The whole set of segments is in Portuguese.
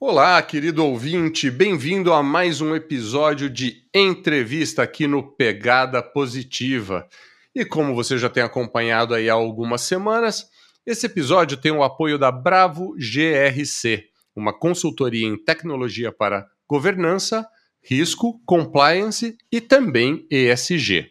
Olá, querido ouvinte, bem-vindo a mais um episódio de entrevista aqui no Pegada Positiva. E como você já tem acompanhado aí há algumas semanas, esse episódio tem o apoio da Bravo GRC, uma consultoria em tecnologia para governança, risco, compliance e também ESG.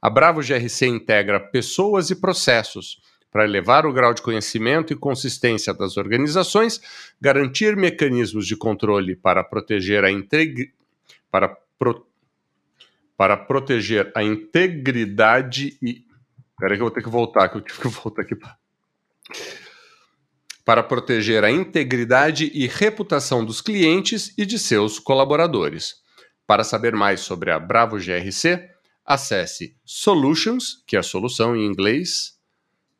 A Bravo GRC integra pessoas e processos para elevar o grau de conhecimento e consistência das organizações, garantir mecanismos de controle para proteger a integ... para, pro... para proteger a integridade e Peraí que eu vou ter que voltar, que eu tive que voltar aqui para proteger a integridade e reputação dos clientes e de seus colaboradores. Para saber mais sobre a Bravo GRC, acesse solutions, que é a solução em inglês,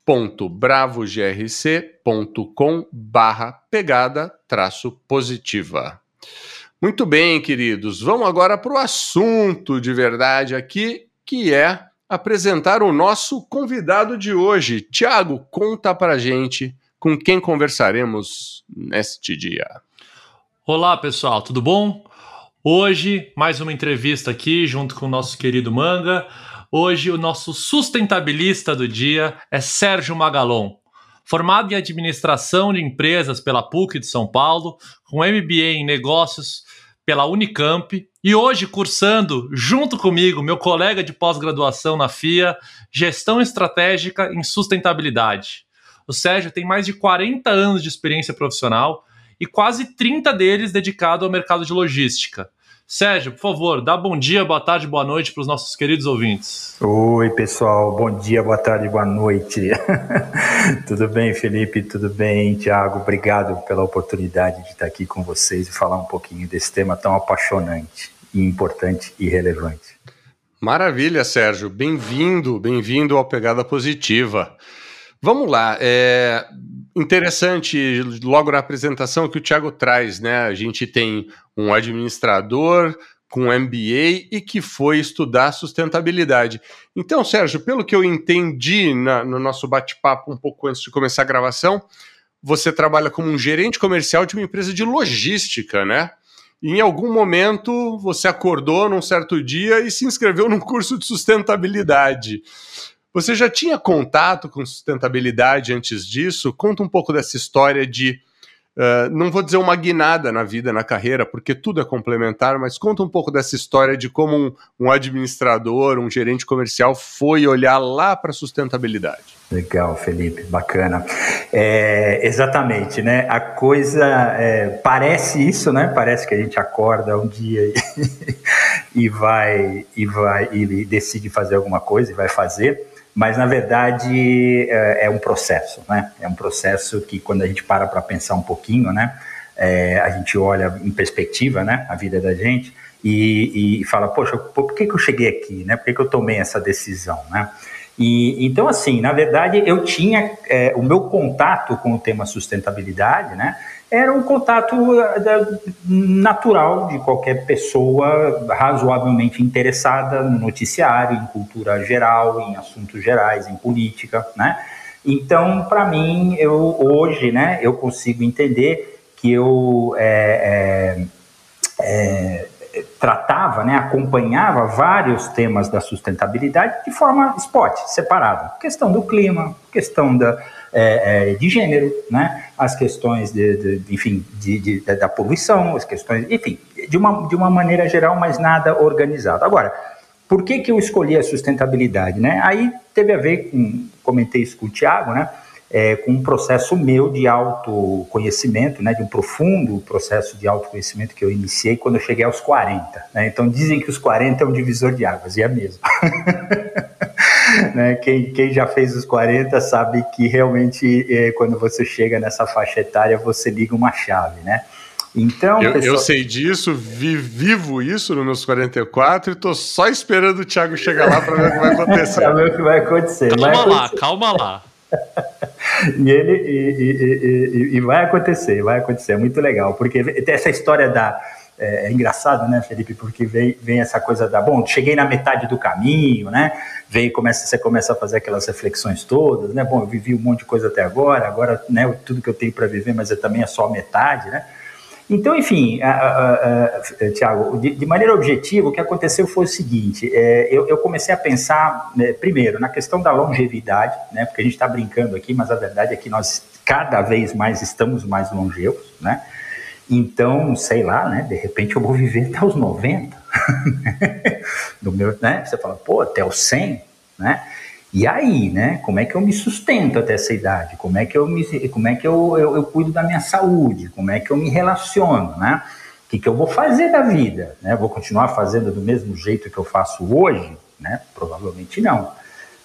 www.bravogrc.com barra pegada traço positiva. Muito bem, queridos, vamos agora para o assunto de verdade aqui, que é apresentar o nosso convidado de hoje. Tiago, conta para gente com quem conversaremos neste dia. Olá, pessoal, tudo bom? Hoje, mais uma entrevista aqui junto com o nosso querido Manga. Hoje, o nosso sustentabilista do dia é Sérgio Magalon. Formado em administração de empresas pela PUC de São Paulo, com MBA em negócios pela Unicamp e hoje cursando junto comigo, meu colega de pós-graduação na FIA, Gestão Estratégica em Sustentabilidade. O Sérgio tem mais de 40 anos de experiência profissional e quase 30 deles dedicado ao mercado de logística. Sérgio, por favor, dá bom dia, boa tarde, boa noite para os nossos queridos ouvintes. Oi, pessoal, bom dia, boa tarde, boa noite. tudo bem, Felipe? Tudo bem, Tiago? Obrigado pela oportunidade de estar aqui com vocês e falar um pouquinho desse tema tão apaixonante, e importante e relevante. Maravilha, Sérgio. Bem-vindo, bem-vindo ao Pegada Positiva. Vamos lá, é interessante logo na apresentação que o Thiago traz, né? A gente tem um administrador com MBA e que foi estudar sustentabilidade. Então, Sérgio, pelo que eu entendi na, no nosso bate-papo um pouco antes de começar a gravação, você trabalha como um gerente comercial de uma empresa de logística, né? E em algum momento você acordou num certo dia e se inscreveu num curso de sustentabilidade. Você já tinha contato com sustentabilidade antes disso? Conta um pouco dessa história de, uh, não vou dizer uma guinada na vida, na carreira, porque tudo é complementar, mas conta um pouco dessa história de como um, um administrador, um gerente comercial foi olhar lá para a sustentabilidade. Legal, Felipe, bacana. É, exatamente, né? A coisa é, parece isso, né? Parece que a gente acorda um dia e, e vai e vai e decide fazer alguma coisa e vai fazer mas na verdade é, é, um processo, né? É um processo que quando a gente para para pensar um pouquinho, né? É, a gente olha em perspectiva, né? A vida da gente e, e fala, poxa, por que, que eu cheguei aqui, né? Por que, que eu tomei essa decisão, né? E, então, assim, na verdade, eu tinha é, o meu contato com o tema sustentabilidade, né? era um contato eh, natural de qualquer pessoa razoavelmente interessada no noticiário, em cultura geral, em assuntos gerais, em política, né? Então, para mim, eu hoje, né, eu consigo entender que eu é, é, é, tratava, né, acompanhava vários temas da sustentabilidade de forma spot, separada. Questão do clima, questão da, é, é, de gênero, né? as questões de, de enfim, de, de, da poluição, as questões, enfim, de uma, de uma maneira geral, mas nada organizado. Agora, por que, que eu escolhi a sustentabilidade? Né? Aí teve a ver com, comentei isso com o Tiago, né? É, com um processo meu de autoconhecimento, né, de um profundo processo de autoconhecimento que eu iniciei quando eu cheguei aos 40. Né? Então dizem que os 40 é um divisor de águas, e é mesmo. né? Quem, quem já fez os 40 sabe que realmente é, quando você chega nessa faixa etária você liga uma chave, né? Então, eu, eu sei disso, vi, vivo isso nos meus 44 e tô só esperando o Thiago chegar lá para ver o que vai acontecer. para ver o que vai acontecer. Calma vai lá, acontecer. calma lá. e ele e, e, e, vai acontecer, vai acontecer, é muito legal, porque essa história da é, é, engraçado, né, Felipe, porque vem, vem essa coisa da bom, cheguei na metade do caminho, né? Vem começa você começa a fazer aquelas reflexões todas, né? Bom, eu vivi um monte de coisa até agora, agora, né, tudo que eu tenho para viver, mas é também é só a metade, né? Então, enfim, Tiago, de, de, maneira objetiva, o que aconteceu foi o seguinte: é, eu, eu, comecei a pensar, né, primeiro, na questão da longevidade, né, porque a gente está brincando aqui, mas a verdade é que nós cada vez mais estamos mais longevos, né? Então, sei lá, né? De repente eu vou viver até os 90. Do meu, né? Você fala, pô, até os 100, né? E aí, né? Como é que eu me sustento até essa idade? Como é que eu me, como é que eu, eu, eu cuido da minha saúde? Como é que eu me relaciono, né? O que, que eu vou fazer da vida? Né? Vou continuar fazendo do mesmo jeito que eu faço hoje? Né? Provavelmente não.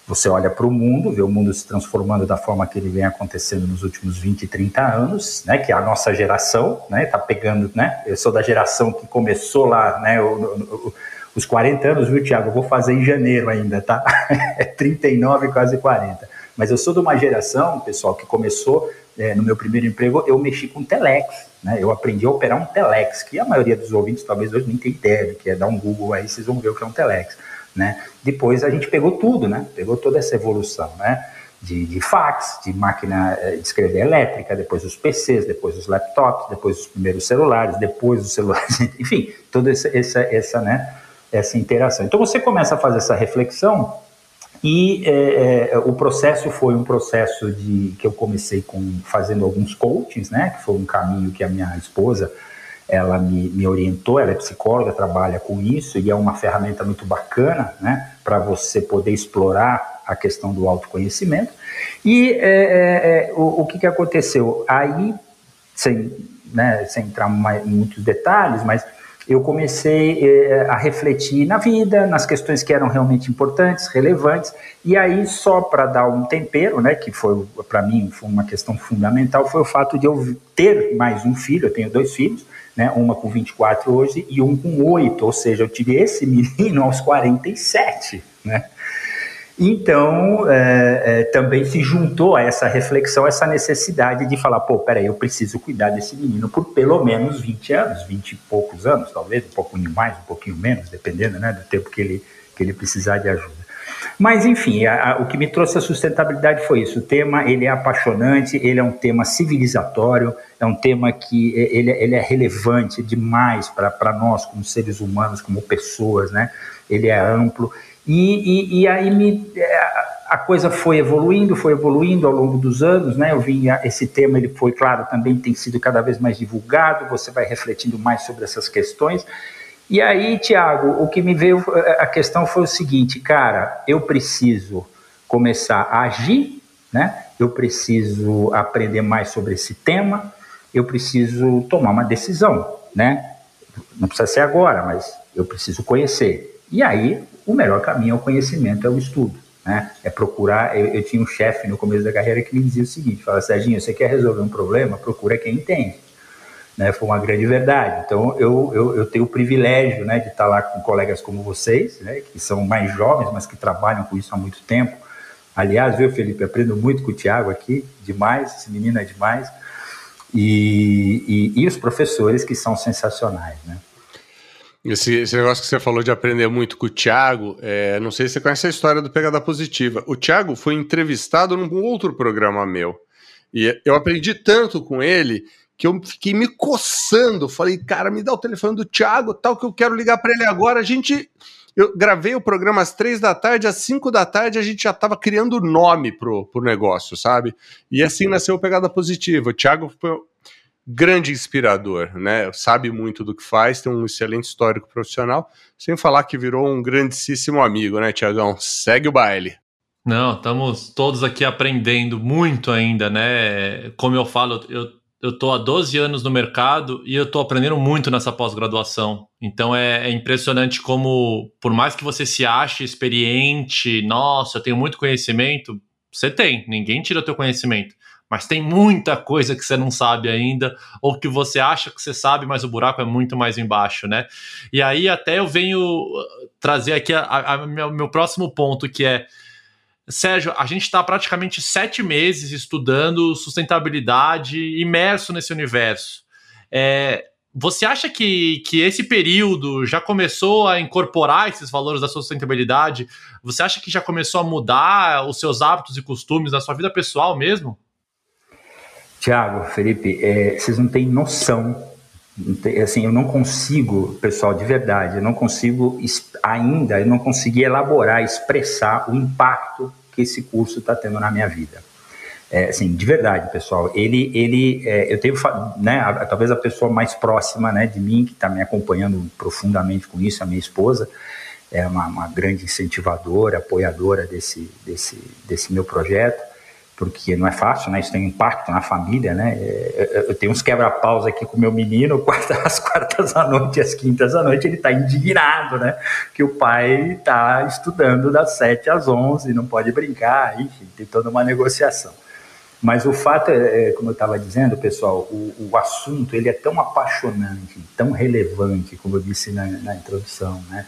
Você olha para o mundo, vê o mundo se transformando da forma que ele vem acontecendo nos últimos 20, 30 anos, né, que é a nossa geração, né, tá pegando, né, eu sou da geração que começou lá, né, os 40 anos, viu, Tiago? Eu vou fazer em janeiro ainda, tá? É 39, quase 40. Mas eu sou de uma geração, pessoal, que começou é, no meu primeiro emprego, eu mexi com telex, né? Eu aprendi a operar um telex, que a maioria dos ouvintes talvez hoje nem tenha ideia que é. Dar um Google aí, vocês vão ver o que é um telex, né? Depois a gente pegou tudo, né? Pegou toda essa evolução, né? De, de, fax, de máquina é, de escrever elétrica, depois os PCs, depois os laptops, depois os primeiros celulares, depois os celulares, enfim, toda essa, essa, essa né? Essa interação. Então você começa a fazer essa reflexão e é, é, o processo foi um processo de que eu comecei com fazendo alguns coachings, né? Que foi um caminho que a minha esposa ela me, me orientou. Ela é psicóloga, trabalha com isso e é uma ferramenta muito bacana, né? Para você poder explorar a questão do autoconhecimento. E é, é, é o, o que, que aconteceu? Aí, sem, né, sem entrar mais, em muitos detalhes, mas eu comecei eh, a refletir na vida, nas questões que eram realmente importantes, relevantes, e aí só para dar um tempero, né, que foi para mim foi uma questão fundamental, foi o fato de eu ter mais um filho, eu tenho dois filhos, né, uma com 24 hoje e um com 8, ou seja, eu tive esse menino aos 47, né? Então, é, é, também se juntou a essa reflexão, essa necessidade de falar, pô, peraí, eu preciso cuidar desse menino por pelo menos 20 anos, 20 e poucos anos, talvez, um pouquinho mais, um pouquinho menos, dependendo né, do tempo que ele, que ele precisar de ajuda. Mas, enfim, a, a, o que me trouxe a sustentabilidade foi isso. O tema, ele é apaixonante, ele é um tema civilizatório, é um tema que ele, ele é relevante demais para nós como seres humanos, como pessoas, né? Ele é amplo e, e, e aí me, é, a coisa foi evoluindo, foi evoluindo ao longo dos anos, né? Eu vi esse tema, ele foi, claro, também tem sido cada vez mais divulgado, você vai refletindo mais sobre essas questões. E aí, Tiago, o que me veio, a questão foi o seguinte, cara, eu preciso começar a agir, né? Eu preciso aprender mais sobre esse tema, eu preciso tomar uma decisão, né? Não precisa ser agora, mas eu preciso conhecer. E aí, o melhor caminho ao conhecimento é o estudo. Né? É procurar. Eu, eu tinha um chefe no começo da carreira que me dizia o seguinte: fala, Serginho, você quer resolver um problema? Procura quem entende. Né, foi uma grande verdade. Então, eu, eu, eu, tenho o privilégio né, de estar lá com colegas como vocês, né, que são mais jovens, mas que trabalham com isso há muito tempo. Aliás, viu, Felipe, aprendo muito com o Tiago aqui, demais, esse menino é demais. E, e, e os professores que são sensacionais. Né? Esse, esse, negócio que você falou de aprender muito com o Thiago, é, não sei se você conhece a história do Pegada Positiva. O Thiago foi entrevistado num outro programa meu. E eu aprendi tanto com ele que eu fiquei me coçando. Falei, cara, me dá o telefone do Thiago, tal, que eu quero ligar para ele agora. A gente. Eu gravei o programa às três da tarde, às cinco da tarde a gente já estava criando nome pro, pro negócio, sabe? E assim nasceu o Pegada Positiva. O Thiago grande inspirador, né? Sabe muito do que faz, tem um excelente histórico profissional, sem falar que virou um grandíssimo amigo, né, Tiagão? Segue o baile. Não, estamos todos aqui aprendendo muito ainda, né? Como eu falo, eu, eu tô há 12 anos no mercado e eu tô aprendendo muito nessa pós-graduação. Então é, é impressionante como, por mais que você se ache experiente, nossa, eu tenho muito conhecimento, Você tem, ninguém tira teu conhecimento. Mas tem muita coisa que você não sabe ainda, ou que você acha que você sabe, mas o buraco é muito mais embaixo, né? E aí até eu venho uh, trazer aqui a meu, meu próximo ponto, que é Sérgio, a gente está praticamente sete meses estudando sustentabilidade, imerso nesse universo. É, você acha que, que esse período já começou a incorporar esses valores da sustentabilidade? Você acha que já começou a mudar os seus hábitos e costumes na sua vida pessoal mesmo? Tiago, Felipe, é, vocês não têm noção. Assim, eu não consigo, pessoal, de verdade, eu não consigo ainda, eu não consegui elaborar, expressar o impacto que esse curso está tendo na minha vida. É, assim, de verdade, pessoal, ele, ele, é, eu tenho, né, a, talvez a pessoa mais próxima, né, de mim, que está me acompanhando profundamente com isso, a minha esposa, é uma, uma grande incentivadora, apoiadora desse, desse, desse meu projeto, porque não é fácil, né? Isso tem impacto na família, né? É, eu tenho uns quebra-paus aqui com meu menino, quarta, às quartas à noite, às quintas à noite, ele está indignado, né? Que o pai está estudando das sete às onze, não pode brincar, enfim, tem toda uma negociação. Mas o fato é, é como eu estava dizendo, pessoal, o, o, assunto ele é tão apaixonante, tão relevante, como eu disse na, na introdução, né?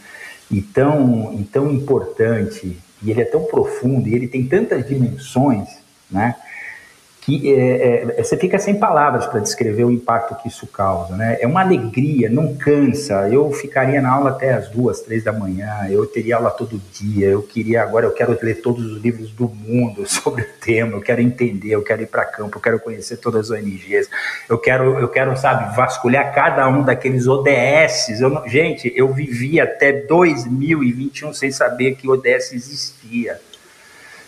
E tão, e tão importante, e ele é tão profundo, e ele tem tantas dimensões, né? Que é, é, você fica sem palavras para descrever o impacto que isso causa, né? É uma alegria, não cansa. Eu ficaria na aula até as duas, três da manhã. Eu teria aula todo dia. Eu queria agora, eu quero ler todos os livros do mundo sobre o tema. Eu quero entender. Eu quero ir para campo. Eu quero conhecer todas as ONGs. Eu quero, eu quero, sabe, vasculhar cada um daqueles ODS. Eu, gente, eu vivi até 2021 sem saber que ODS existia.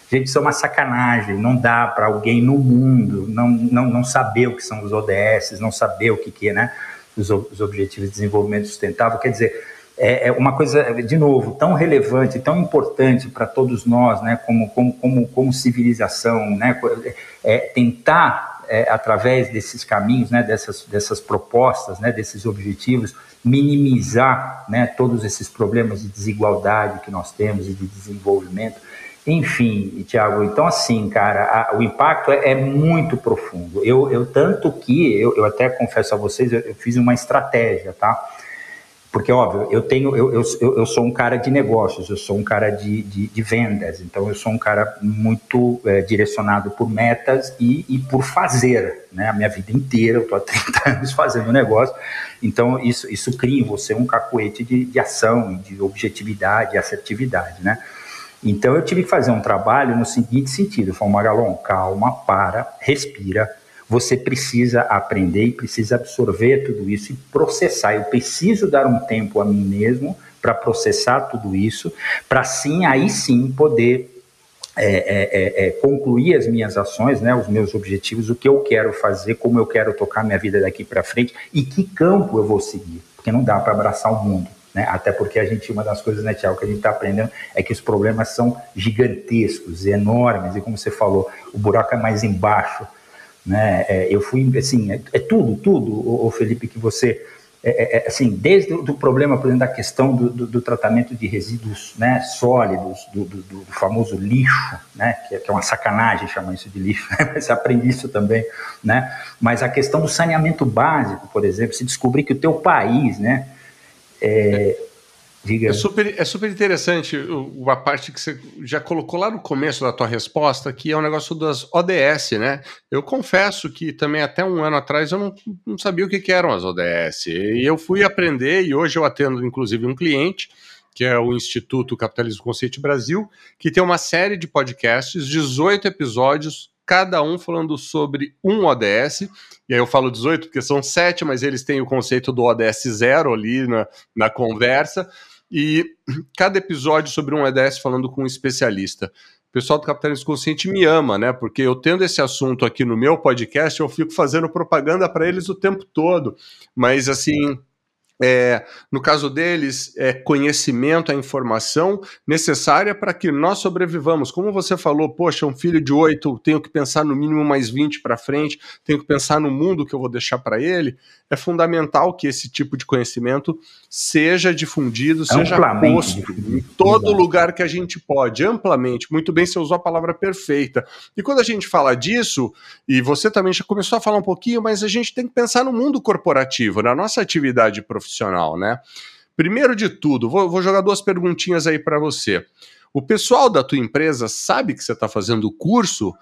Gente, isso é uma sacanagem. Não dá para alguém no mundo não, não, não saber o que são os ODS, não saber o que, que é, né? Os, os Objetivos de Desenvolvimento Sustentável. Quer dizer, é, é uma coisa, de novo, tão relevante, tão importante para todos nós, né? Como, como, como, como civilização, né? É, tentar, é, através desses caminhos, né? Dessas, dessas propostas, né? Desses objetivos, minimizar, né? Todos esses problemas de desigualdade que nós temos e de desenvolvimento enfim, Tiago, então assim, cara, a, o impacto é, é, muito profundo. Eu, eu tanto que, eu, eu até confesso a vocês, eu, eu, fiz uma estratégia, tá? Porque, óbvio, eu tenho, eu, eu, eu sou um cara de negócios, eu sou um cara de, de, de vendas, então eu sou um cara muito é, direcionado por metas e, e por fazer, né? A minha vida inteira, eu estou há 30 anos fazendo negócio, então isso, isso cria em você um cacuete de, de ação, de objetividade, assertividade, né? Então eu tive que fazer um trabalho no seguinte sentido: falei, Magalon, calma, para, respira. Você precisa aprender e precisa absorver tudo isso e processar. Eu preciso dar um tempo a mim mesmo para processar tudo isso, para sim, aí sim, poder é, é, é, é, concluir as minhas ações, né, os meus objetivos, o que eu quero fazer, como eu quero tocar minha vida daqui para frente e que campo eu vou seguir, porque não dá para abraçar o mundo. Né? Até porque a gente, uma das coisas, né, Tiago, que a gente está aprendendo é que os problemas são gigantescos, enormes, e como você falou, o buraco é mais embaixo. Né? É, eu fui, assim, é, é tudo, tudo, o, Felipe, que você. É, é, é, assim, desde o problema, por exemplo, da questão do, do, do tratamento de resíduos né, sólidos, do, do, famoso lixo, né, que, é, que é uma sacanagem chamar isso de lixo, você aprende isso também, né, mas a questão do saneamento básico, por exemplo, se descobrir que o teu país, né, é, diga. É super, é super interessante a parte que você já colocou lá no começo da tua resposta, que é o um negócio das ODS, né? Eu confesso que também até um ano atrás eu não, não sabia o que, que eram as ODS. E eu fui aprender, e hoje eu atendo inclusive um cliente que é o Instituto Capitalismo Consciente Brasil, que tem uma série de podcasts, 18 episódios cada um falando sobre um ODS. E aí eu falo 18 porque são sete, mas eles têm o conceito do ODS zero ali na, na conversa. E cada episódio sobre um ODS falando com um especialista. O pessoal do Capitalismo Consciente me ama, né? Porque eu tendo esse assunto aqui no meu podcast, eu fico fazendo propaganda para eles o tempo todo. Mas assim, é, no caso deles, é conhecimento, a informação necessária para que nós sobrevivamos. Como você falou, poxa, um filho de oito, tenho que pensar no mínimo mais 20 para frente, tenho que pensar no mundo que eu vou deixar para ele. É fundamental que esse tipo de conhecimento seja difundido, seja posto em todo lugar que a gente pode, amplamente. Muito bem, você usou a palavra perfeita. E quando a gente fala disso, e você também já começou a falar um pouquinho, mas a gente tem que pensar no mundo corporativo, na nossa atividade profissional profissional, né? Primeiro de tudo, vou, vou jogar duas perguntinhas aí para você. O pessoal da tua empresa sabe que você está fazendo o curso?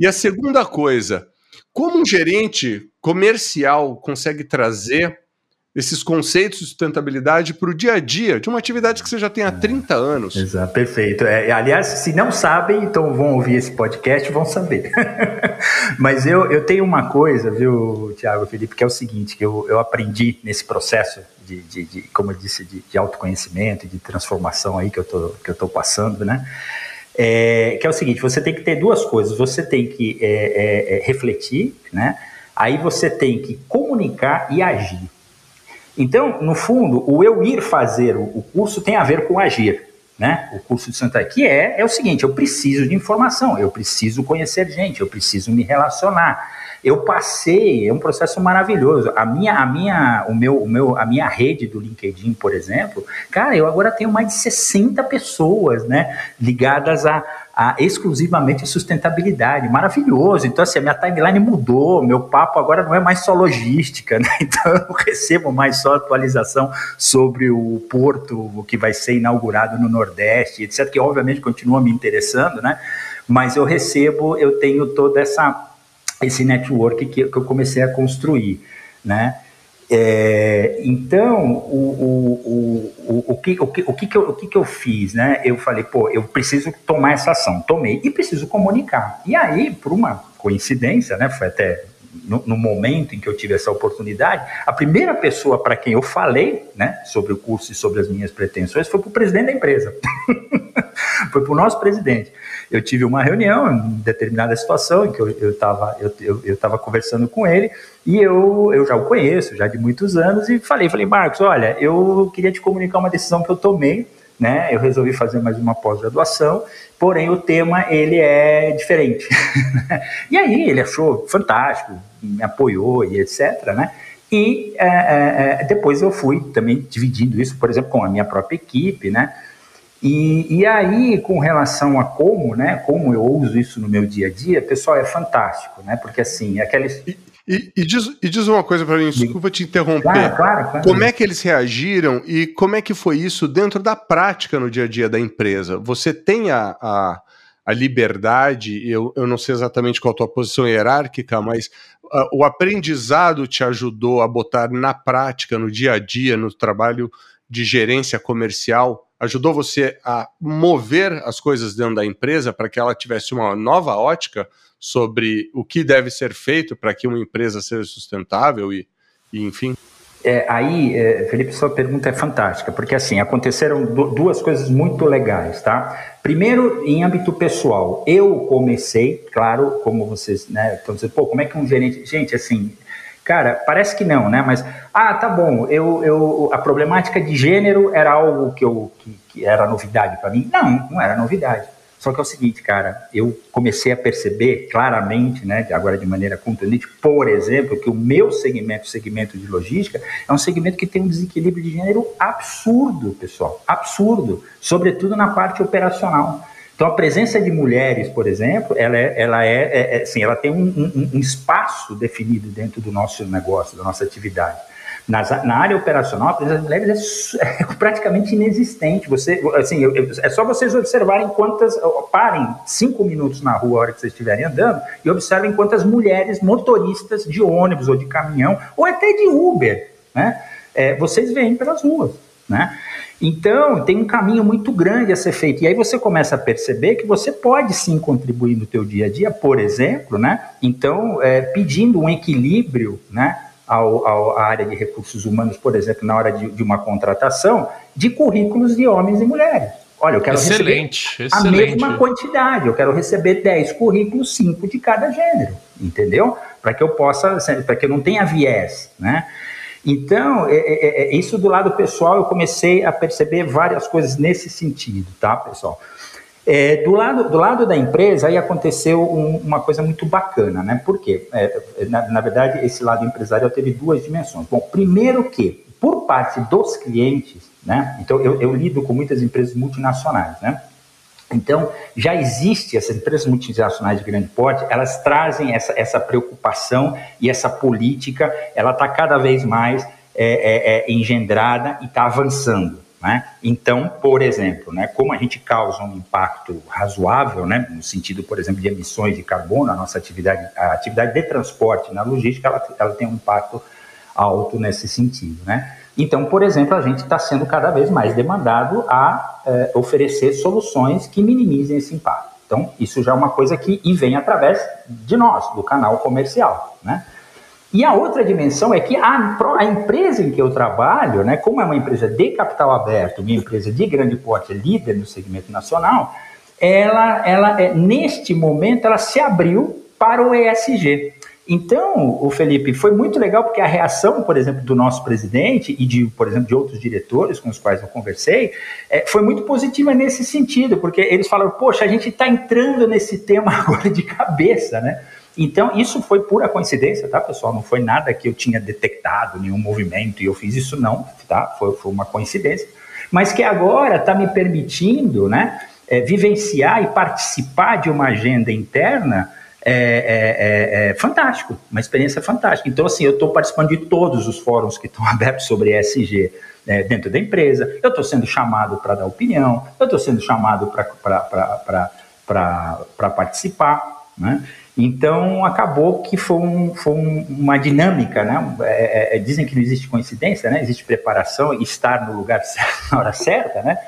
E a segunda coisa, como um gerente comercial consegue trazer esses conceitos de sustentabilidade para o dia a dia de uma atividade que você já tem há 30 anos. Exato, perfeito. É, aliás, se não sabem, então vão ouvir esse podcast vão saber. Mas eu, eu tenho uma coisa, viu, Tiago Felipe, que é o seguinte, que eu, eu aprendi nesse processo de, de, de como eu disse, de, de autoconhecimento, de transformação aí que eu tô, que eu tô passando, né? É, que é o seguinte, você tem que ter duas coisas, você tem que é, é, é refletir, né? Aí você tem que comunicar e agir. Então, no fundo, o eu ir fazer o curso tem a ver com agir. Né? O curso de Santa que é, é o seguinte: eu preciso de informação, eu preciso conhecer gente, eu preciso me relacionar. Eu passei, é um processo maravilhoso. A minha, a minha, o meu, o meu, a minha rede do LinkedIn, por exemplo, cara, eu agora tenho mais de 60 pessoas, né, ligadas a a exclusivamente sustentabilidade. Maravilhoso. Então, assim, a minha timeline mudou, meu papo agora não é mais só logística, né? Então, eu não recebo mais só atualização sobre o porto que vai ser inaugurado no Nordeste, etc., que obviamente continua me interessando, né? Mas eu recebo, eu tenho toda essa esse network que, que eu comecei a construir, né? É, então, o, o, o, o, que, o, que, o, que, que eu, o que, que eu fiz? Né? Eu falei, pô, eu preciso tomar essa ação. Tomei e preciso comunicar. E aí, por uma coincidência, né, foi até no, no, momento em que eu tive essa oportunidade, a primeira pessoa para quem eu falei né, sobre o curso e sobre as minhas pretensões foi para o presidente da empresa. foi para o nosso presidente eu tive uma reunião em determinada situação em que eu estava eu eu, eu, eu conversando com ele e eu, eu já o conheço, já de muitos anos, e falei, falei, Marcos, olha, eu queria te comunicar uma decisão que eu tomei, né? Eu resolvi fazer mais uma pós-graduação, porém o tema ele é diferente. e aí ele achou fantástico, me apoiou e etc, né? E é, é, é, depois eu fui também dividindo isso, por exemplo, com a minha própria equipe, né? E, e aí, com relação a como, né, como eu uso isso no meu dia a dia, pessoal, é fantástico, né? Porque assim, aqueles. E, e, e, diz, e diz uma coisa para mim, desculpa te interromper. Claro, claro, claro. Como é que eles reagiram e como é que foi isso dentro da prática no dia a dia da empresa? Você tem a, a, a liberdade, eu, eu não sei exatamente qual a tua posição hierárquica, mas uh, o aprendizado te ajudou a botar na prática, no dia a dia, no trabalho de gerência comercial, ajudou você a mover as coisas dentro da empresa para que ela tivesse uma nova ótica sobre o que deve ser feito para que uma empresa seja sustentável e, e enfim? É, aí, é, Felipe, sua pergunta é fantástica, porque assim, aconteceram duas coisas muito legais, tá? Primeiro, em âmbito pessoal, eu comecei, claro, como vocês, né, estão dizendo, pô, como é que um gerente, gente, assim, Cara, parece que não, né? Mas, ah, tá bom, eu, eu, a problemática de gênero era algo que, eu, que, que era novidade para mim? Não, não era novidade. Só que é o seguinte, cara, eu comecei a perceber claramente, né, agora de maneira contundente, por exemplo, que o meu segmento, o segmento de logística, é um segmento que tem um desequilíbrio de gênero absurdo, pessoal, absurdo, sobretudo na parte operacional. Então, a presença de mulheres, por exemplo, ela, é, ela, é, é, assim, ela tem um, um, um, espaço definido dentro do nosso negócio, da nossa atividade. Nas, na área operacional, a presença de mulheres é, é praticamente inexistente. Você, assim, eu, eu, é só vocês observarem quantas. Parem cinco minutos na rua, a hora que vocês estiverem andando, e observem quantas mulheres motoristas de ônibus ou de caminhão, ou até de Uber, né, é, vocês veem pelas ruas. Né? Então, tem um caminho muito grande a ser feito. E aí você começa a perceber que você pode sim contribuir no teu dia a dia, por exemplo, né? Então, é, pedindo um equilíbrio, né? Ao, ao, à área de recursos humanos, por exemplo, na hora de, de, uma contratação, de currículos de homens e mulheres. Olha, eu quero excelente, receber excelente. a mesma quantidade, eu quero receber 10 currículos, 5 de cada gênero, entendeu? Para que eu possa, para que eu não tenha viés, né? Então, é, é, é, isso do lado pessoal, eu comecei a perceber várias coisas nesse sentido, tá, pessoal? É, do, lado, do lado da empresa, aí aconteceu um, uma coisa muito bacana, né? Por quê? É, na, na, verdade, esse lado empresarial teve duas dimensões. Bom, primeiro que, por parte dos clientes, né? Então, eu, eu lido com muitas empresas multinacionais, né? Então, já existe, essas empresas multinacionais de grande porte, elas trazem essa, essa preocupação e essa política, ela está cada vez mais é, é, é engendrada e está avançando. Né? Então, por exemplo, né, como a gente causa um impacto razoável, né, no sentido, por exemplo, de emissões de carbono, a nossa atividade, a atividade de transporte na logística, ela, ela tem um impacto alto nesse sentido. Né? Então, por exemplo, a gente está sendo cada vez mais demandado a é, oferecer soluções que minimizem esse impacto. Então, isso já é uma coisa que e vem através de nós, do canal comercial. Né? E a outra dimensão é que a, a, empresa em que eu trabalho, né, como é uma empresa de capital aberto, uma empresa de grande porte, líder no segmento nacional, ela, ela é, neste momento, ela se abriu para o ESG. Então, o Felipe, foi muito legal porque a reação, por exemplo, do nosso presidente e de, por exemplo, de outros diretores com os quais eu conversei, é, foi muito positiva nesse sentido, porque eles falaram, poxa, a gente está entrando nesse tema agora de cabeça, né? Então, isso foi pura coincidência, tá, pessoal? Não foi nada que eu tinha detectado, nenhum movimento, e eu fiz isso, não, tá? Foi, foi uma coincidência. Mas que agora está me permitindo, né, é, vivenciar e participar de uma agenda interna é, é, é, é fantástico, uma experiência fantástica. Então, assim, eu estou participando de todos os fóruns que estão abertos sobre ESG né, dentro da empresa, eu estou sendo chamado para dar opinião, eu estou sendo chamado para participar, né? Então, acabou que foi, um, foi uma dinâmica, né? É, é, é, dizem que não existe coincidência, né? Existe preparação e estar no lugar certo na hora certa, né?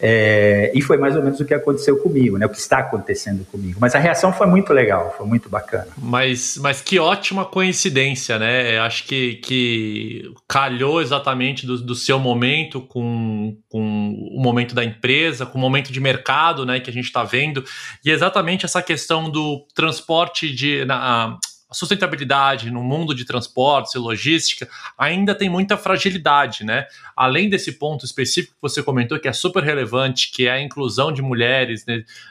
É, e foi mais ou menos o que aconteceu comigo, né? O que está acontecendo comigo. Mas a reação foi muito legal, foi muito bacana. Mas, mas que ótima coincidência, né? Acho que, que calhou exatamente do, do seu momento com, com o momento da empresa, com o momento de mercado, né? Que a gente está vendo. E exatamente essa questão do transporte de. Na, a sustentabilidade no mundo de transportes e logística ainda tem muita fragilidade, né? Além desse ponto específico que você comentou, que é super relevante, que é a inclusão de mulheres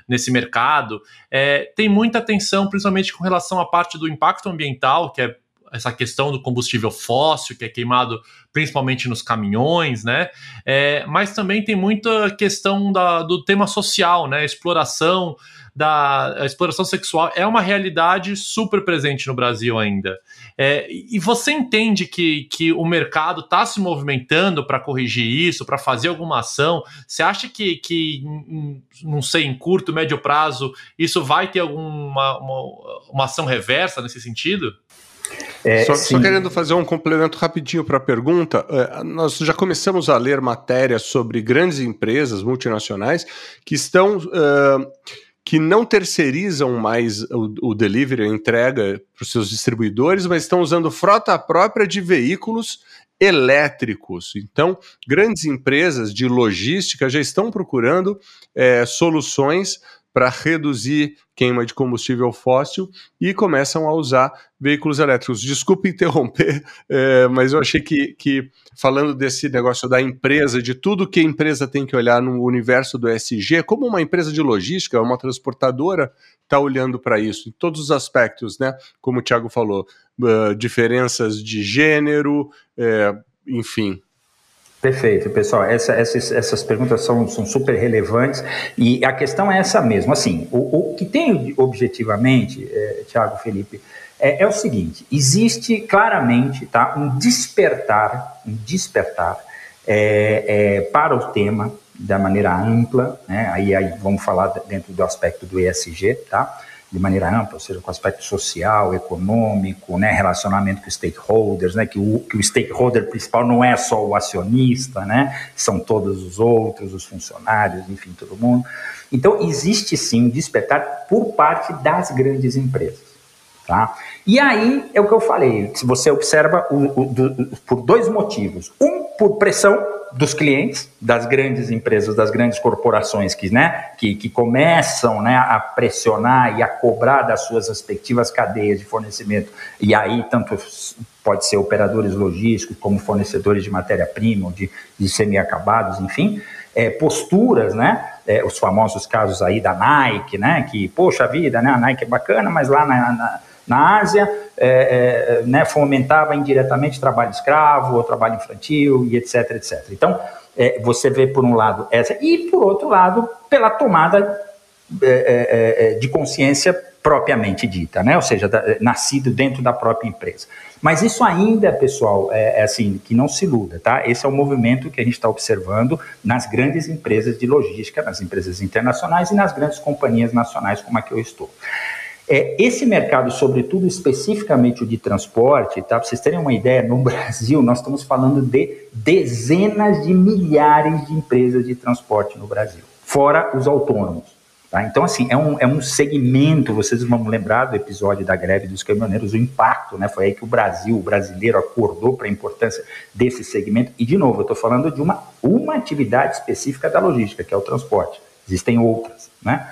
nesse mercado, é, tem muita atenção, principalmente com relação à parte do impacto ambiental, que é essa questão do combustível fóssil, que é queimado principalmente nos caminhões, né? É, mas também tem muita questão da, do tema social, né? Exploração da exploração sexual é uma realidade super presente no Brasil ainda. É, e você entende que, que o mercado está se movimentando para corrigir isso, para fazer alguma ação? Você acha que, que, não sei, em curto, médio prazo, isso vai ter alguma uma, uma ação reversa nesse sentido? É, só, só, querendo fazer um complemento rapidinho para a pergunta, é, nós já começamos a ler matérias sobre grandes empresas multinacionais que estão uh, que não terceirizam mais o, o delivery, a entrega para os seus distribuidores, mas estão usando frota própria de veículos elétricos. Então, grandes empresas de logística já estão procurando é, soluções para reduzir queima de combustível fóssil e começam a usar veículos elétricos. Desculpe interromper, é, mas eu achei que, que, falando desse negócio da empresa, de tudo que a empresa tem que olhar no universo do SG, como uma empresa de logística, uma transportadora, está olhando para isso, em todos os aspectos, né? Como o Thiago falou, uh, diferenças de gênero, é, enfim, Perfeito, pessoal. Essa, essas, essas perguntas são, são super relevantes e a questão é essa mesmo. Assim, o, o que tem objetivamente, é, Tiago Felipe, é, é, o seguinte: existe claramente tá, um despertar, um despertar é para o tema da maneira ampla, né? aí, aí vamos falar dentro do aspecto do ESG, tá? De maneira ampla, ou seja, com aspecto social, econômico, né, relacionamento com stakeholders, né, que o, que o stakeholder principal não é só o acionista, né, são todos os outros, os funcionários, enfim, todo mundo. Então, existe sim um despertar por parte das grandes empresas. Tá? E aí é o que eu falei, se você observa o, o, do, por dois motivos. Um, por pressão dos clientes, das grandes empresas, das grandes corporações que, né, que, que começam né, a pressionar e a cobrar das suas respectivas cadeias de fornecimento, e aí tanto pode ser operadores logísticos, como fornecedores de matéria-prima, de, de semi-acabados, enfim, é, posturas, né, é, os famosos casos aí da Nike, né, que, poxa vida, né, a Nike é bacana, mas lá na, na na Ásia, é, é, né, fomentava indiretamente trabalho escravo ou trabalho infantil e etc, etc. Então, é, você vê por um lado essa, e por outro lado, pela tomada é, é, é, de consciência propriamente dita, né? ou seja, da, nascido dentro da própria empresa. Mas isso ainda, pessoal, é, é, assim, que não se iluda, tá? Esse é o movimento que a gente está observando nas grandes empresas de logística, nas empresas internacionais e nas grandes companhias nacionais como a que eu estou. É, esse mercado, sobretudo especificamente o de transporte, tá? Para vocês terem uma ideia, no Brasil nós estamos falando de dezenas de milhares de empresas de transporte no Brasil, fora os autônomos. Tá? Então, assim, é um, é um segmento, vocês vão lembrar do episódio da greve dos caminhoneiros, o impacto, né? Foi aí que o Brasil, o brasileiro, acordou para a importância desse segmento. E, de novo, eu estou falando de uma, uma atividade específica da logística, que é o transporte. Existem outras, né?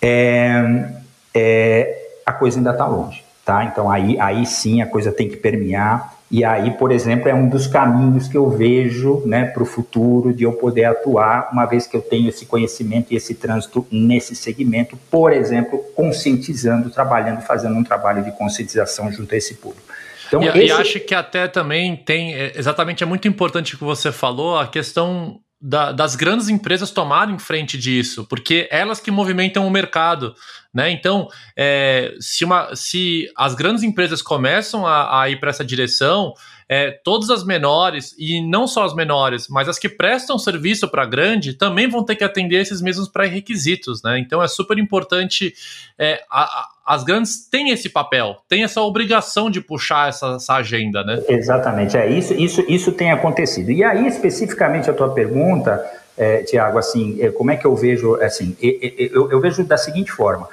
É, é, a coisa ainda está longe. Tá? Então aí, aí sim a coisa tem que permear. E aí, por exemplo, é um dos caminhos que eu vejo né, para o futuro de eu poder atuar, uma vez que eu tenho esse conhecimento e esse trânsito nesse segmento, por exemplo, conscientizando, trabalhando, fazendo um trabalho de conscientização junto a esse público. Então, e, esse... e acho que até também tem, é, exatamente, é muito importante o que você falou, a questão da, das grandes empresas tomarem frente disso, porque elas que movimentam o mercado, né? Então, é, se, uma, se as grandes empresas começam a, a ir para essa direção, é, todas as menores, e não só as menores, mas as que prestam serviço para grande, também vão ter que atender esses mesmos pré-requisitos, né? Então é super importante. É, a, a, as grandes têm esse papel, têm essa obrigação de puxar essa, essa, agenda, né? Exatamente, é isso, isso, isso tem acontecido. E aí, especificamente, a tua pergunta, é, Tiago, assim, é, como é que eu vejo, assim, eu, eu, eu vejo da seguinte forma.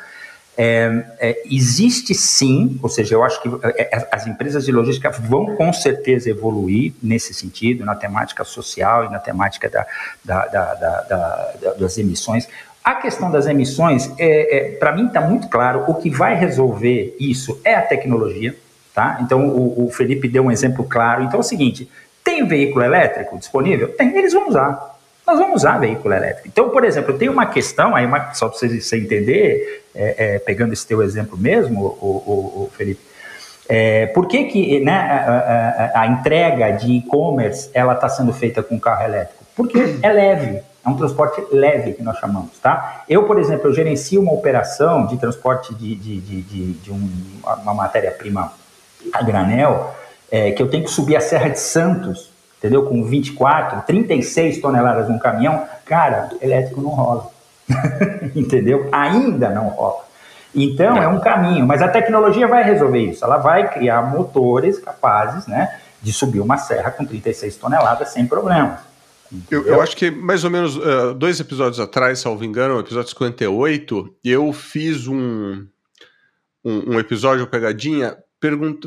É, é, existe sim, ou seja, eu acho que é, é, as empresas de logística vão com certeza evoluir nesse sentido, na temática social e na temática da, da, da, das emissões. A questão das emissões, é, é para mim está muito claro, o que vai resolver isso é a tecnologia. Tá? Então, o, o Felipe deu um exemplo claro. Então, é o seguinte: tem veículo elétrico disponível? Tem, eles vão usar nós vamos usar veículo elétrico. Então, por exemplo, tem uma questão, aí uma, só para você, você entender, é, é, pegando esse teu exemplo mesmo, o, o, o Felipe, é, por que, que né, a, a, a entrega de e-commerce ela está sendo feita com carro elétrico? Porque é leve, é um transporte leve que nós chamamos, tá? Eu, por exemplo, eu gerencio uma operação de transporte de, de, de, de, de um, uma matéria-prima a granel, é, que eu tenho que subir a Serra de Santos entendeu? Com 24, 36 toneladas num caminhão, cara, elétrico não rola. entendeu? Ainda não rola. Então, é um caminho, mas a tecnologia vai resolver isso. Ela vai criar motores capazes, né, de subir uma serra com 36 toneladas sem problemas. Eu, eu, acho que mais ou menos uh, dois episódios atrás, salvo engano, o episódio 58, eu fiz um, um, um episódio pegadinha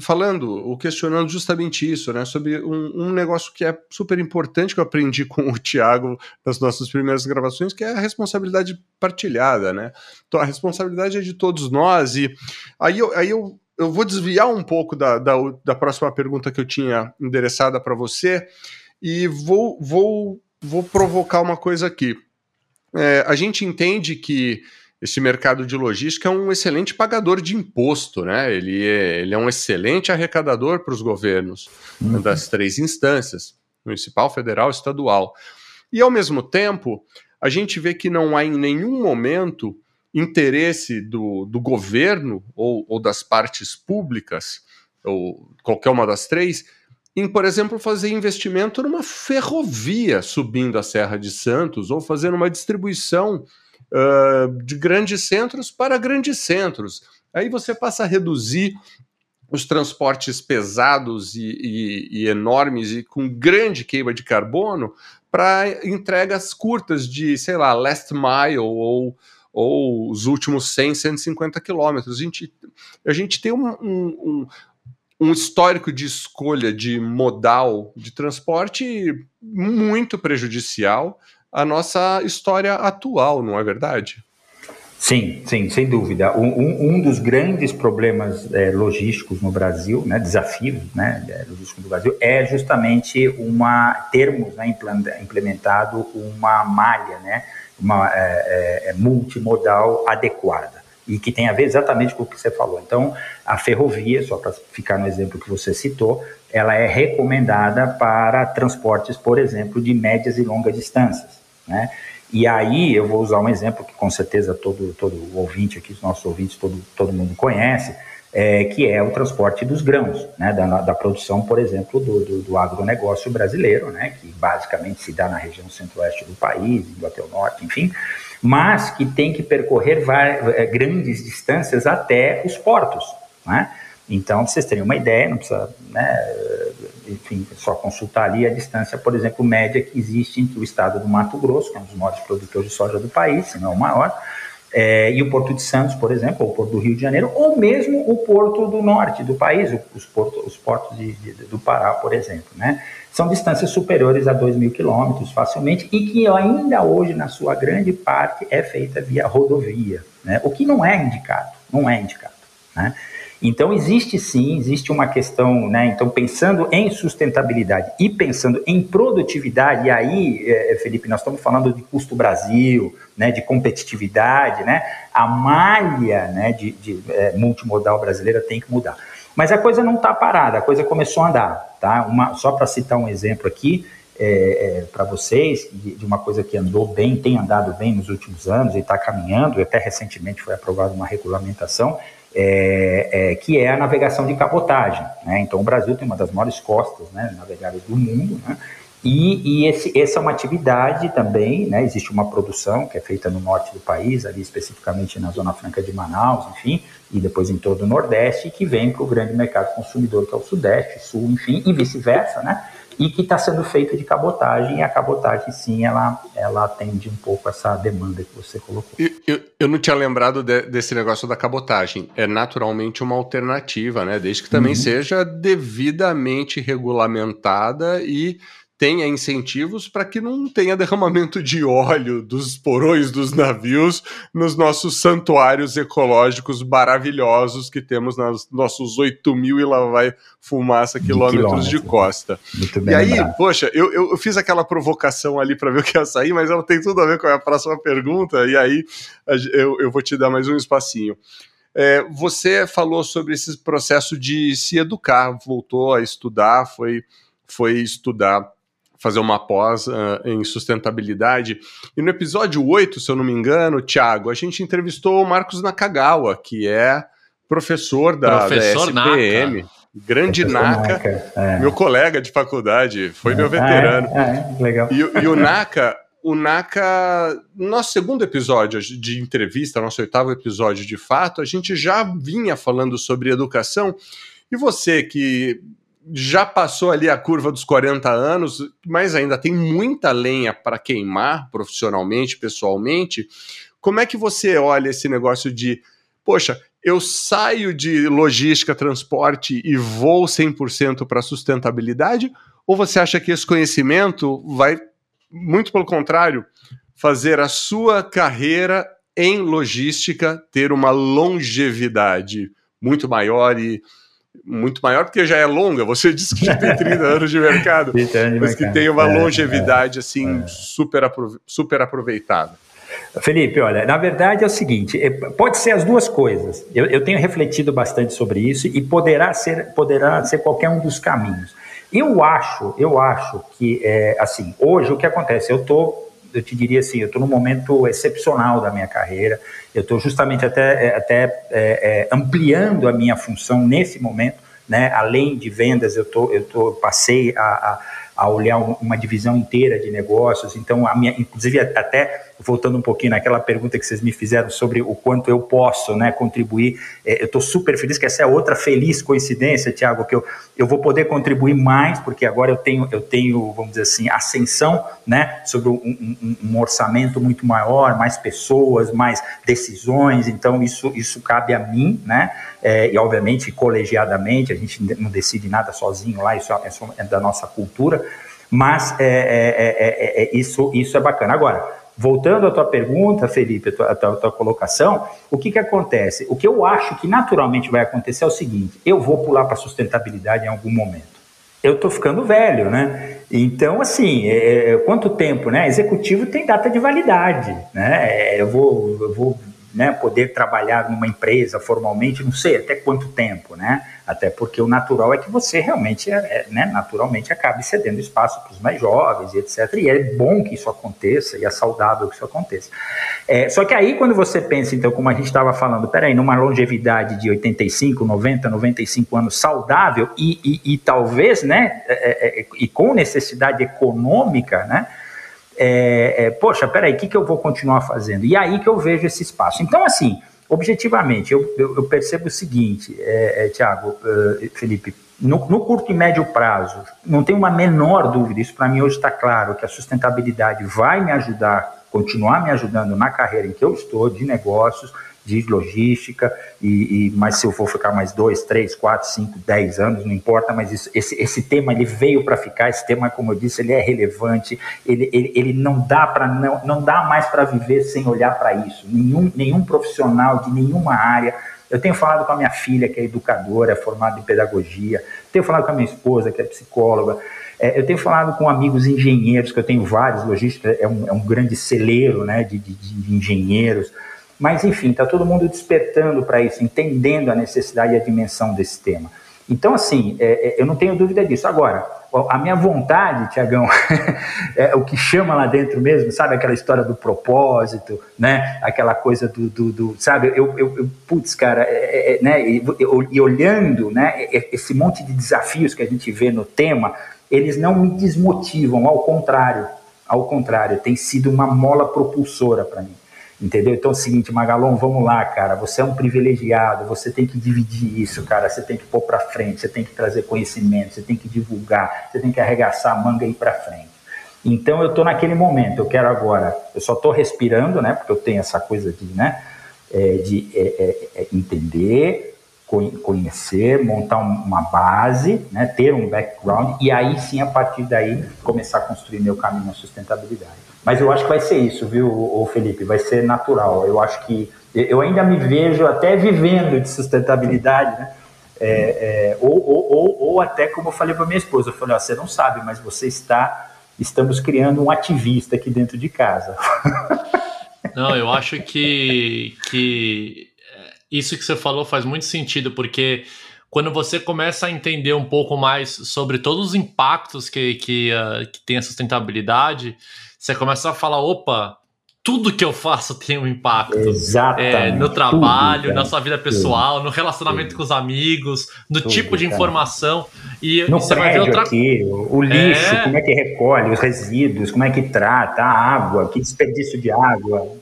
falando, ou questionando justamente isso, né? Sobre um, um, negócio que é super importante que eu aprendi com o Tiago nas nossas primeiras gravações, que é a responsabilidade partilhada, né? Então a responsabilidade é de todos nós, e aí eu, aí eu, eu vou desviar um pouco da, da, da próxima pergunta que eu tinha endereçada para você, e vou, vou, vou provocar uma coisa aqui. É, a gente entende que esse mercado de logística é um excelente pagador de imposto, né? Ele é, ele é um excelente arrecadador para os governos uhum. das três instâncias, municipal, federal, estadual. E ao mesmo tempo, a gente vê que não há em nenhum momento interesse do, do governo ou, ou das partes públicas, ou qualquer uma das três, em, por exemplo, fazer investimento numa ferrovia subindo a Serra de Santos ou fazendo uma distribuição uh, de grandes centros para grandes centros. Aí você passa a reduzir os transportes pesados e, e, e enormes e com grande queima de carbono para entregas curtas de, sei lá, last mile ou, ou os últimos 100, 150 quilômetros. A gente, a gente tem um, um, um um histórico de escolha de modal de transporte muito prejudicial à nossa história atual, não é verdade? Sim, sim, sem dúvida. Um, um dos grandes problemas é, logísticos no Brasil, né, desafios né, é, logísticos no Brasil, é justamente uma termos né, implementado uma malha, né, uma é, é, é, multimodal adequada e que tem a ver exatamente com o que você falou. Então, a ferrovia, só para ficar no exemplo que você citou, ela é recomendada para transportes, por exemplo, de médias e longas distâncias, né? E aí eu vou usar um exemplo que com certeza todo, todo ouvinte aqui, os nossos ouvintes, todo, todo mundo conhece, é, que é o transporte dos grãos, né, da, da produção, por exemplo, do, do, do, agronegócio brasileiro, né, que basicamente se dá na região centro-oeste do país, indo até o norte, enfim, mas que tem que percorrer é, grandes distâncias até os portos. Né? Então, pra vocês terem uma ideia, não precisa né, enfim, só consultar ali a distância, por exemplo, média que existe entre o estado do Mato Grosso, que é um dos maiores produtores de soja do país, se não o maior, é, e o Porto de Santos, por exemplo, ou o Porto do Rio de Janeiro, ou mesmo o Porto do Norte do país, os, porto, os portos de, de, do Pará, por exemplo, né? São distâncias superiores a 2 mil quilômetros facilmente e que ainda hoje, na sua grande parte, é feita via rodovia, né? O que não é indicado, não é indicado, né? Então, existe sim, existe uma questão, né? Então, pensando em sustentabilidade e pensando em produtividade, e aí, é, é, Felipe, nós estamos falando de custo Brasil, né, de competitividade, né? A malha né, de, de é, multimodal brasileira tem que mudar. Mas a coisa não está parada, a coisa começou a andar, tá? Uma, só para citar um exemplo aqui, é, é, para vocês de, de, uma coisa que andou bem, tem andado bem nos últimos anos e está caminhando, até recentemente foi aprovada uma regulamentação, é, é, que é a navegação de cabotagem. Né? Então, o Brasil tem uma das maiores costas né, navegáveis do mundo, né? e, e esse, essa é uma atividade também, né? existe uma produção que é feita no norte do país, ali especificamente na Zona Franca de Manaus, enfim, e depois em todo o Nordeste, que vem para o grande mercado consumidor, que é o Sudeste, Sul, enfim, e vice-versa, né? E que está sendo feito de cabotagem, e a cabotagem, sim, ela, ela atende um pouco essa demanda que você colocou. Eu, eu, eu não tinha lembrado de, desse negócio da cabotagem. É naturalmente uma alternativa, né? Desde que também uhum. seja devidamente regulamentada e tenha incentivos para que não tenha derramamento de óleo dos porões dos navios nos nossos santuários ecológicos maravilhosos que temos nos nossos 8 mil e lá vai fumaça quilômetros de, de costa. e aí, lembrado. poxa, eu, eu, fiz aquela provocação ali para ver o que ia sair, mas ela tem tudo a ver com a próxima pergunta, e aí eu, eu vou te dar mais um espacinho. É, você falou sobre esse processo de se educar, voltou a estudar, foi, foi estudar fazer uma pós uh, em sustentabilidade. E no episódio 8, se eu não me engano, Thiago, a gente entrevistou o Marcos Nakagawa, que é professor da, professor da SPM. Naka. Grande Naka, Naka é. meu colega de faculdade, foi é. meu veterano. Ah, é? é? legal. E, e o Naka, o Naka, nosso segundo episódio de entrevista, nosso oitavo episódio de fato, a gente já vinha falando sobre educação. E você que já passou ali a curva dos 40 anos, mas ainda tem muita lenha para queimar profissionalmente, pessoalmente. Como é que você olha esse negócio de, poxa, eu saio de logística, transporte e vou 100% para sustentabilidade? Ou você acha que esse conhecimento vai, muito pelo contrário, fazer a sua carreira em logística ter uma longevidade muito maior e muito maior, porque já é longa. Você disse que já tem 30 anos de mercado, mas que tem uma é, longevidade é, assim é. super, super aproveitada. Felipe, olha, na verdade é o seguinte, pode ser as duas coisas. Eu, eu, tenho refletido bastante sobre isso e poderá ser, poderá ser qualquer um dos caminhos. Eu acho, eu acho que é, assim, hoje o que acontece, eu tô, eu te diria assim, eu estou num momento excepcional da minha carreira. Eu estou justamente até, é, até é, é, ampliando a minha função nesse momento, né? Além de vendas, eu tô, eu tô passei a, a, a olhar uma divisão inteira de negócios. Então, a minha, inclusive até voltando um pouquinho naquela pergunta que vocês me fizeram sobre o quanto eu posso né, contribuir, é, eu estou super feliz que essa é outra feliz coincidência, Tiago, que eu, eu vou poder contribuir mais, porque agora eu tenho, eu tenho vamos dizer assim, ascensão né, sobre um, um, um orçamento muito maior, mais pessoas, mais decisões, então isso, isso cabe a mim, né? É, e obviamente colegiadamente, a gente não decide nada sozinho lá, isso é, é da nossa cultura, mas é, é, é, isso, isso é bacana. Agora, voltando à tua pergunta, Felipe, a tua, a tua, a tua colocação, o que, que acontece? O que eu acho que naturalmente vai acontecer é o seguinte: eu vou pular para sustentabilidade em algum momento. Eu estou ficando velho, né? Então, assim, é, quanto tempo, né? Executivo tem data de validade, né? Eu vou, eu vou né, poder trabalhar numa empresa formalmente, não sei até quanto tempo, né? Até porque o natural é que você realmente, é, é né, naturalmente, acabe cedendo espaço para os mais jovens e etc. E é bom que isso aconteça e é saudável que isso aconteça. É, só que aí, quando você pensa, então, como a gente estava falando, peraí, numa longevidade de 85, 90, 95 anos saudável e, e, e talvez, né, é, é, e com necessidade econômica, né? É, é, poxa, peraí, o que, que eu vou continuar fazendo? E aí que eu vejo esse espaço. Então, assim, objetivamente, eu, eu, eu percebo o seguinte, é, é, Tiago, uh, Felipe, no, no, curto e médio prazo, não tenho uma menor dúvida, isso para mim hoje está claro, que a sustentabilidade vai me ajudar, continuar me ajudando na carreira em que eu estou, de negócios, de logística, e, e, mas se eu for ficar mais dois, três, quatro, cinco, dez anos, não importa, mas isso, esse, esse tema ele veio para ficar, esse tema, como eu disse, ele é relevante, ele, ele, ele não dá para não, não dá mais para viver sem olhar para isso. Nenhum, nenhum profissional de nenhuma área. Eu tenho falado com a minha filha, que é educadora, é formada em pedagogia, tenho falado com a minha esposa, que é psicóloga. É, eu tenho falado com amigos engenheiros, que eu tenho vários, logística é um, é um grande celeiro né, de, de, de engenheiros. Mas, enfim, está todo mundo despertando para isso, entendendo a necessidade e a dimensão desse tema. Então, assim, é, é, eu não tenho dúvida disso. Agora, a minha vontade, Tiagão, é o que chama lá dentro mesmo, sabe? Aquela história do propósito, né? Aquela coisa do, do, do sabe? Eu, eu, eu, putz, cara, é, é, é né? E, e, olhando, né? Esse monte de desafios que a gente vê no tema, eles não me desmotivam, ao contrário. Ao contrário, tem sido uma mola propulsora para mim. Entendeu? Então é o seguinte, Magalon, vamos lá, cara. Você é um privilegiado, você tem que dividir isso, cara. Você tem que pôr para frente, você tem que trazer conhecimento, você tem que divulgar, você tem que arregaçar a manga e ir para frente. Então eu tô naquele momento, eu quero agora, eu só tô respirando, né? Porque eu tenho essa coisa de, né? É, de é, é, é entender, conhecer, montar uma base, né? Ter um background e aí sim a partir daí começar a construir meu caminho na sustentabilidade. Mas eu acho que vai ser isso, viu, Felipe? Vai ser natural. Eu acho que eu ainda me vejo até vivendo de sustentabilidade, né? É, é, ou, ou, ou, ou, até como eu falei para minha esposa, eu falei, ó, você não sabe, mas você está, estamos criando um ativista aqui dentro de casa. Não, eu acho que, que isso que você falou faz muito sentido, porque quando você começa a entender um pouco mais sobre todos os impactos que, que, uh, que tem a sustentabilidade, você começa a falar, opa, tudo que eu faço tem um impacto. Exatamente. É, no trabalho, tudo, na sua vida pessoal, tudo, no relacionamento tudo. com os amigos, no tipo de informação. E no você vai ver outra aqui, o lixo, é... como é que recolhe, os resíduos, como é que trata, a água, que desperdício de água.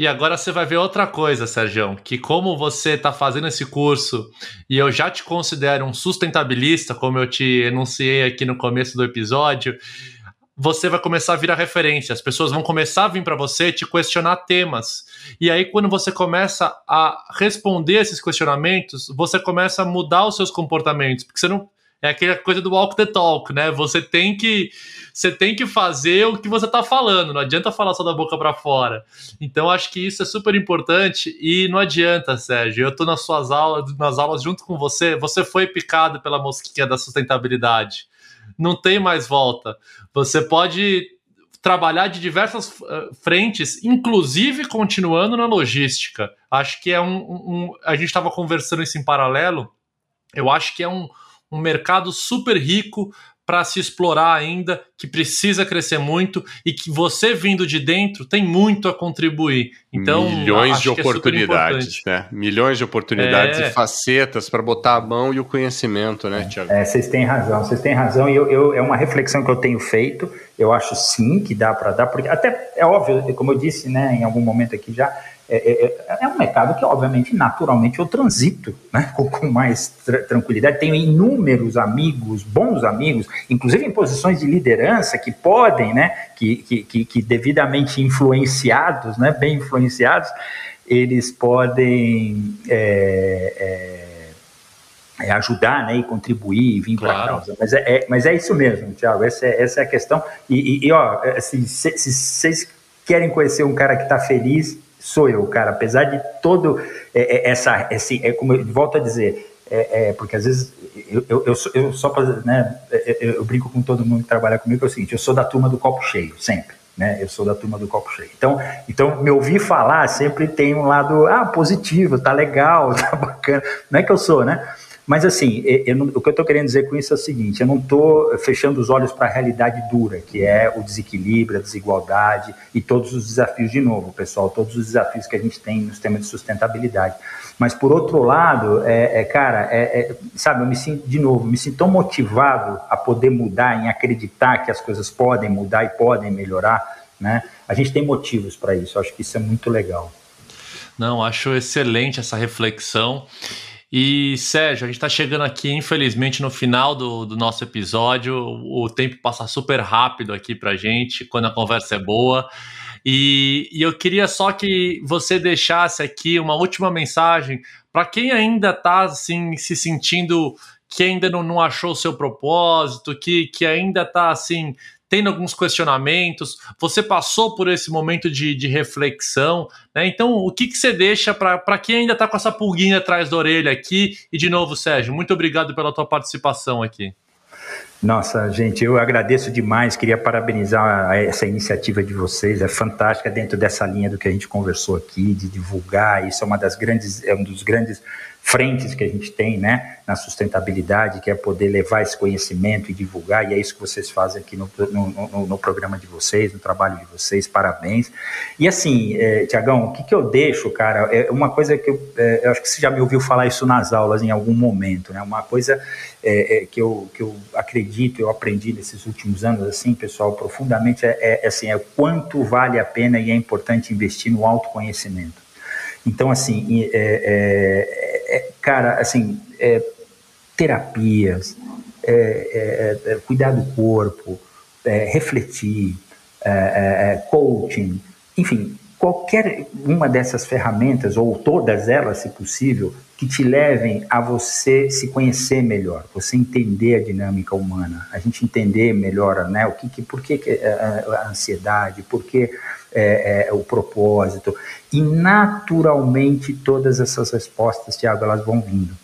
E agora você vai ver outra coisa, Sérgio, que como você está fazendo esse curso e eu já te considero um sustentabilista, como eu te enunciei aqui no começo do episódio, você vai começar a virar referência. As pessoas vão começar a vir para você te questionar temas. E aí, quando você começa a responder esses questionamentos, você começa a mudar os seus comportamentos. Porque você não. É aquela coisa do walk the talk, né? Você tem que você tem que fazer o que você está falando, não adianta falar só da boca para fora. Então acho que isso é super importante e não adianta, Sérgio. Eu estou nas suas aulas, nas aulas junto com você, você foi picado pela mosquinha da sustentabilidade não tem mais volta. Você pode trabalhar de diversas uh, frentes, inclusive continuando na logística. Acho que é um. um a gente estava conversando isso em paralelo. Eu acho que é um, um mercado super rico para se explorar ainda, que precisa crescer muito e que você vindo de dentro tem muito a contribuir. Então, milhões de é oportunidades, é né? Milhões de oportunidades é... e facetas para botar a mão e o conhecimento, né, Tiago? É, vocês têm razão, vocês têm razão e eu, eu, é uma reflexão que eu tenho feito. Eu acho sim que dá para dar, porque até é óbvio, como eu disse, né, em algum momento aqui já, é, é, é, é, um mercado que, obviamente, naturalmente eu transito né, com, com mais tra tranquilidade. Tenho inúmeros amigos, bons amigos, inclusive em posições de liderança, que podem, né, que, que, que devidamente influenciados, né, bem influenciados, eles podem é, é, é ajudar né, e contribuir e vir claro. para a causa. Mas é, mas é isso mesmo, Tiago, essa é, essa é a questão. E, e, e ó, assim, se, se vocês querem conhecer um cara que está feliz, sou eu, cara. Apesar de todo é, é, essa, esse, é como eu volto a dizer, é, é porque às vezes eu, eu, eu, eu só pra, né, eu, eu, brinco com todo mundo que trabalha comigo, é o seguinte, eu sou da turma do copo cheio, sempre. Né? Eu sou da turma do copo cheio. Então, então, me ouvir falar sempre tem um lado ah, positivo, tá legal, tá bacana. Não é que eu sou, né? Mas, assim, o que eu estou querendo dizer com isso é o seguinte: eu não estou fechando os olhos para a realidade dura, que é o desequilíbrio, a desigualdade e todos os desafios, de novo, pessoal, todos os desafios que a gente tem no sistema de sustentabilidade. Mas, por outro lado, é, é cara, é, é, sabe, eu me sinto, de novo, me sinto tão motivado a poder mudar, em acreditar que as coisas podem mudar e podem melhorar, né? A gente tem motivos para isso, eu acho que isso é muito legal. Não, acho excelente essa reflexão. E, Sérgio, a gente está chegando aqui, infelizmente, no final do, do nosso episódio. O tempo passa super rápido aqui para gente, quando a conversa é boa. E, e, eu queria só que você deixasse aqui uma última mensagem para quem ainda está assim, se sentindo que ainda não, não achou o seu propósito, que, que ainda está assim, tendo alguns questionamentos, você passou por esse momento de, de reflexão, né? Então, o que, que você deixa para quem ainda está com essa pulguinha atrás da orelha aqui? E de novo, Sérgio, muito obrigado pela tua participação aqui. Nossa, gente, eu agradeço demais, queria parabenizar essa iniciativa de vocês, é fantástica dentro dessa linha do que a gente conversou aqui, de divulgar, isso é uma das grandes, é um dos grandes frentes que a gente tem né, na sustentabilidade, que é poder levar esse conhecimento e divulgar, e é isso que vocês fazem aqui no, no, no, no programa de vocês, no trabalho de vocês, parabéns. E assim, é, Tiagão, o que, que eu deixo, cara, é uma coisa que eu, é, eu acho que você já me ouviu falar isso nas aulas em algum momento, né, uma coisa é, é, que, eu, que eu acredito, eu aprendi nesses últimos anos, assim, pessoal, profundamente, é, é assim, é quanto vale a pena e é importante investir no autoconhecimento. Então, assim, é, é, é, cara, assim, é, terapias, é, cuidar do corpo, refletir, coaching, enfim, qualquer uma dessas ferramentas, ou todas elas, se possível, que te levem a você se conhecer melhor, você entender a dinâmica humana, a gente entender melhor, né, o que, que por que, que a, a ansiedade, por que é, é, o propósito. E naturalmente todas essas respostas, Tiago, elas vão vindo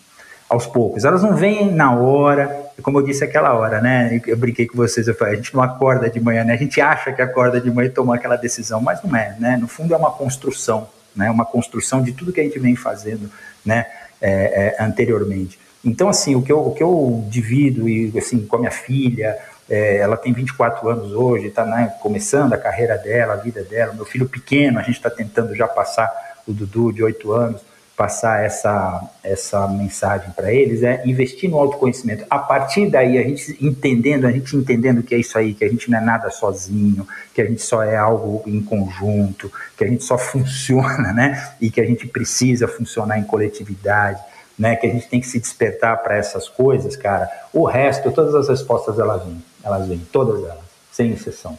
aos poucos. Elas não vêm na hora, como eu disse aquela hora, né? Eu brinquei com vocês, eu falei, a gente não acorda de manhã, né? A gente acha que acorda de manhã e toma aquela decisão, mas não é, né? No fundo é uma construção, né? Uma construção de tudo que a gente vem fazendo, né? É, é, anteriormente. Então, assim, o que eu, o que eu divido e assim com a minha filha, é, ela tem 24 anos hoje, está né, começando a carreira dela, a vida dela. Meu filho pequeno, a gente está tentando já passar o Dudu de 8 anos, passar essa, essa mensagem para eles, é investir no autoconhecimento. A partir daí, a gente entendendo, a gente entendendo que é isso aí, que a gente não é nada sozinho, que a gente só é algo em conjunto, que a gente só funciona, né? E que a gente precisa funcionar em coletividade né, que a gente tem que se despertar para essas coisas, cara, o resto, todas as respostas elas vêm, elas vêm, todas elas, sem exceção.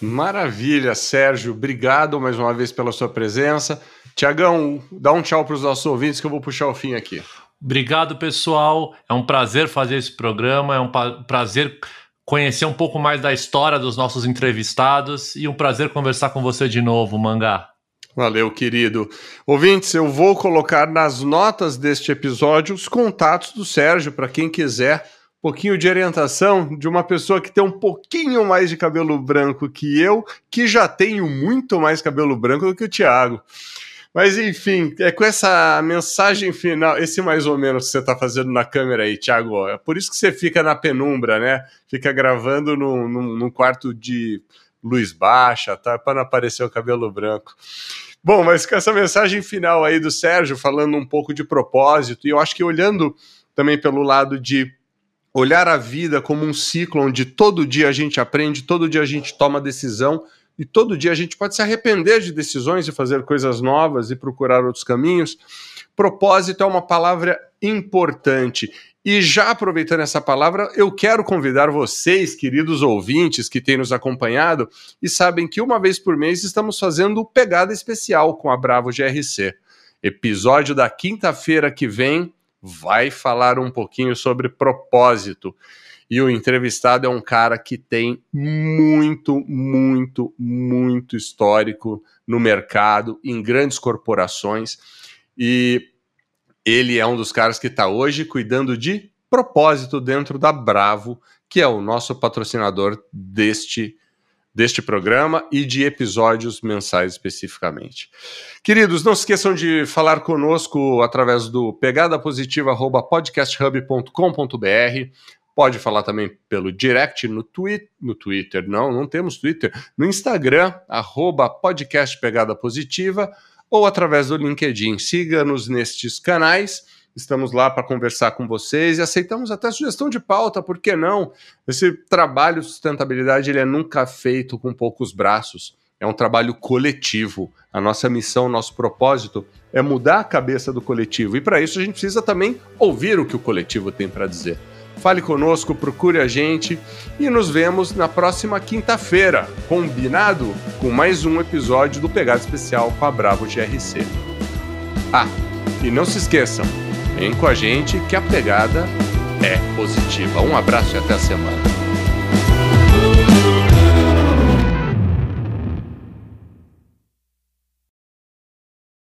Maravilha, Sérgio, obrigado mais uma vez pela sua presença. Tiagão, dá um tchau para os nossos ouvintes que eu vou puxar o fim aqui. Obrigado, pessoal. É um prazer fazer esse programa, é um prazer conhecer um pouco mais da história dos nossos entrevistados e um prazer conversar com você de novo, Mangá. Valeu, querido. Ouvintes, eu vou colocar nas notas deste episódio os contatos do Sérgio para quem quiser pouquinho de orientação de uma pessoa que tem um pouquinho mais de cabelo branco que eu, que já tenho muito mais cabelo branco do que o Thiago. Mas enfim, é com essa mensagem final, esse mais ou menos que você está fazendo na câmera aí, Thiago. É por isso que você fica na penumbra, né? Fica gravando num, num, num quarto de luz baixa, tá? Para não aparecer o cabelo branco. Bom, mas com essa mensagem final aí do Sérgio, falando um pouco de propósito, e eu acho que olhando também pelo lado de olhar a vida como um ciclo onde todo dia a gente aprende, todo dia a gente toma decisão e todo dia a gente pode se arrepender de decisões e fazer coisas novas e procurar outros caminhos. Propósito é uma palavra importante. E já aproveitando essa palavra, eu quero convidar vocês, queridos ouvintes que têm nos acompanhado e sabem que uma vez por mês estamos fazendo pegada especial com a Bravo GRC. Episódio da quinta-feira que vem vai falar um pouquinho sobre propósito. E o entrevistado é um cara que tem muito, muito, muito histórico no mercado, em grandes corporações. E ele é um dos caras que está hoje cuidando de propósito dentro da Bravo, que é o nosso patrocinador deste deste programa e de episódios mensais especificamente. Queridos, não se esqueçam de falar conosco através do pegadapositiva@podcasthub.com.br. Pode falar também pelo direct no, twi no Twitter, não, não temos Twitter, no Instagram, arroba podcast Pegada Positiva, ou através do LinkedIn. Siga-nos nestes canais Estamos lá para conversar com vocês e aceitamos até sugestão de pauta, por que não? Esse trabalho de sustentabilidade ele é nunca feito com poucos braços. É um trabalho coletivo. A nossa missão, nosso propósito é mudar a cabeça do coletivo. E para isso a gente precisa também ouvir o que o coletivo tem para dizer. Fale conosco, procure a gente e nos vemos na próxima quinta-feira, combinado com mais um episódio do Pegado Especial com a Bravo GRC. Ah, e não se esqueçam, Vem com a gente que a pegada é positiva. Um abraço e até a semana.